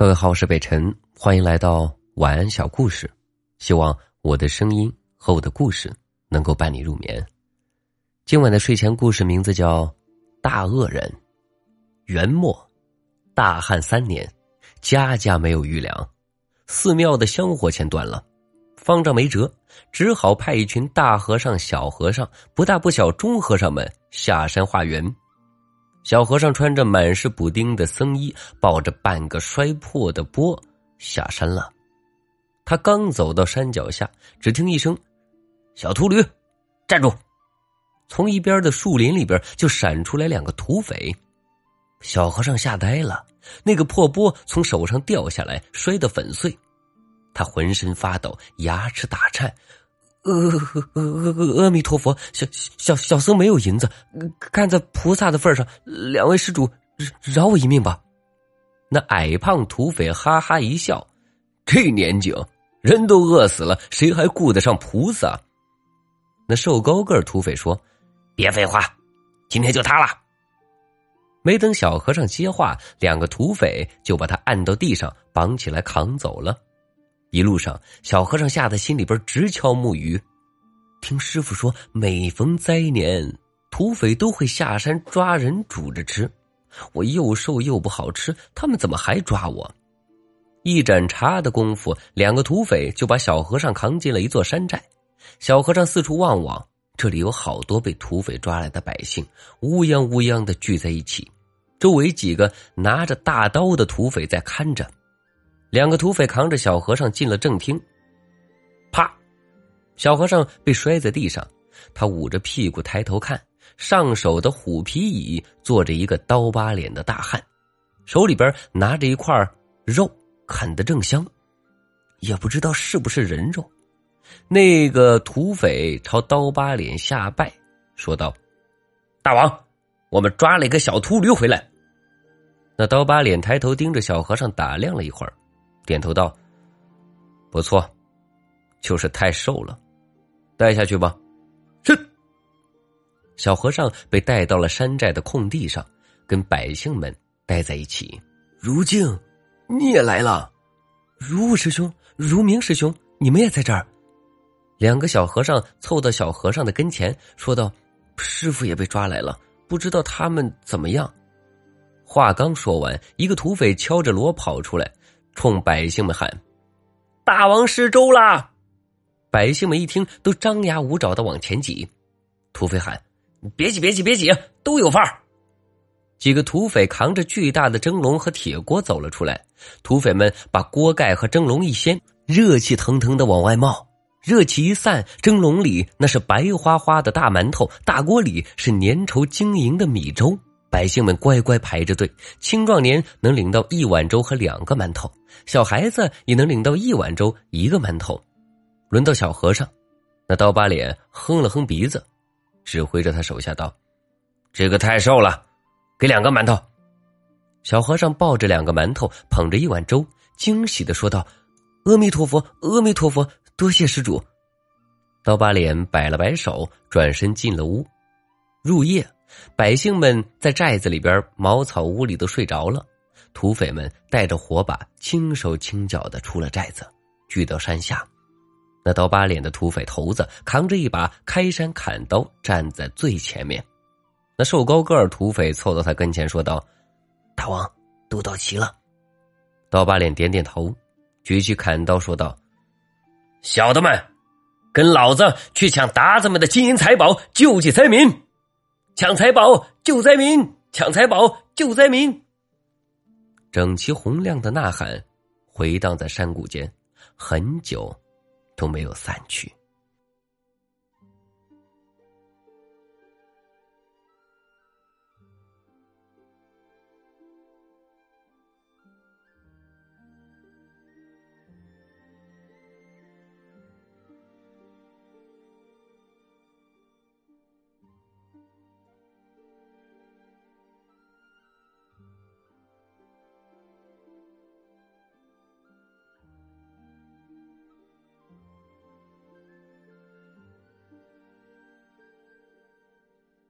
各位好，我是北辰，欢迎来到晚安小故事。希望我的声音和我的故事能够伴你入眠。今晚的睡前故事名字叫《大恶人》。元末，大旱三年，家家没有余粮，寺庙的香火钱断了，方丈没辙，只好派一群大和尚、小和尚、不大不小中和尚们下山化缘。小和尚穿着满是补丁的僧衣，抱着半个摔破的钵下山了。他刚走到山脚下，只听一声：“小秃驴，站住！”从一边的树林里边就闪出来两个土匪。小和尚吓呆了，那个破钵从手上掉下来，摔得粉碎。他浑身发抖，牙齿打颤。阿阿阿阿弥陀佛，小小小僧没有银子，看在菩萨的份上，两位施主饶我一命吧。那矮胖土匪哈哈一笑：“这年景，人都饿死了，谁还顾得上菩萨？”那瘦高个土匪说：“别废话，今天就他了。”没等小和尚接话，两个土匪就把他按到地上，绑起来扛走了。一路上，小和尚吓得心里边直敲木鱼。听师傅说，每逢灾年，土匪都会下山抓人煮着吃。我又瘦又不好吃，他们怎么还抓我？一盏茶的功夫，两个土匪就把小和尚扛进了一座山寨。小和尚四处望望，这里有好多被土匪抓来的百姓，乌泱乌泱的聚在一起。周围几个拿着大刀的土匪在看着。两个土匪扛着小和尚进了正厅，啪！小和尚被摔在地上，他捂着屁股抬头看，上手的虎皮椅坐着一个刀疤脸的大汉，手里边拿着一块肉，啃得正香，也不知道是不是人肉。那个土匪朝刀疤脸下拜，说道：“大王，我们抓了一个小秃驴回来。”那刀疤脸抬头盯着小和尚打量了一会儿。点头道：“不错，就是太瘦了，带下去吧。”是。小和尚被带到了山寨的空地上，跟百姓们待在一起。如静，你也来了。如雾师兄、如明师兄，你们也在这儿。两个小和尚凑到小和尚的跟前，说道：“师傅也被抓来了，不知道他们怎么样。”话刚说完，一个土匪敲着锣跑出来。冲百姓们喊：“大王失周啦！”百姓们一听，都张牙舞爪的往前挤。土匪喊：“别挤，别挤，别挤，都有范儿！”几个土匪扛着巨大的蒸笼和铁锅走了出来。土匪们把锅盖和蒸笼一掀，热气腾腾的往外冒。热气一散，蒸笼里那是白花花的大馒头，大锅里是粘稠晶莹的米粥。百姓们乖乖排着队，青壮年能领到一碗粥和两个馒头，小孩子也能领到一碗粥一个馒头。轮到小和尚，那刀疤脸哼了哼鼻子，指挥着他手下道：“这个太瘦了，给两个馒头。”小和尚抱着两个馒头，捧着一碗粥，惊喜的说道：“阿弥陀佛，阿弥陀佛，多谢施主。”刀疤脸摆了摆手，转身进了屋。入夜。百姓们在寨子里边茅草屋里都睡着了，土匪们带着火把，轻手轻脚的出了寨子，聚到山下。那刀疤脸的土匪头子扛着一把开山砍刀，站在最前面。那瘦高个儿土匪凑到他跟前，说道：“大王，都到齐了。”刀疤脸点点头，举起砍刀，说道：“小的们，跟老子去抢鞑子们的金银财宝，救济灾民。”抢财宝救灾民，抢财宝救灾民。整齐洪亮的呐喊回荡在山谷间，很久都没有散去。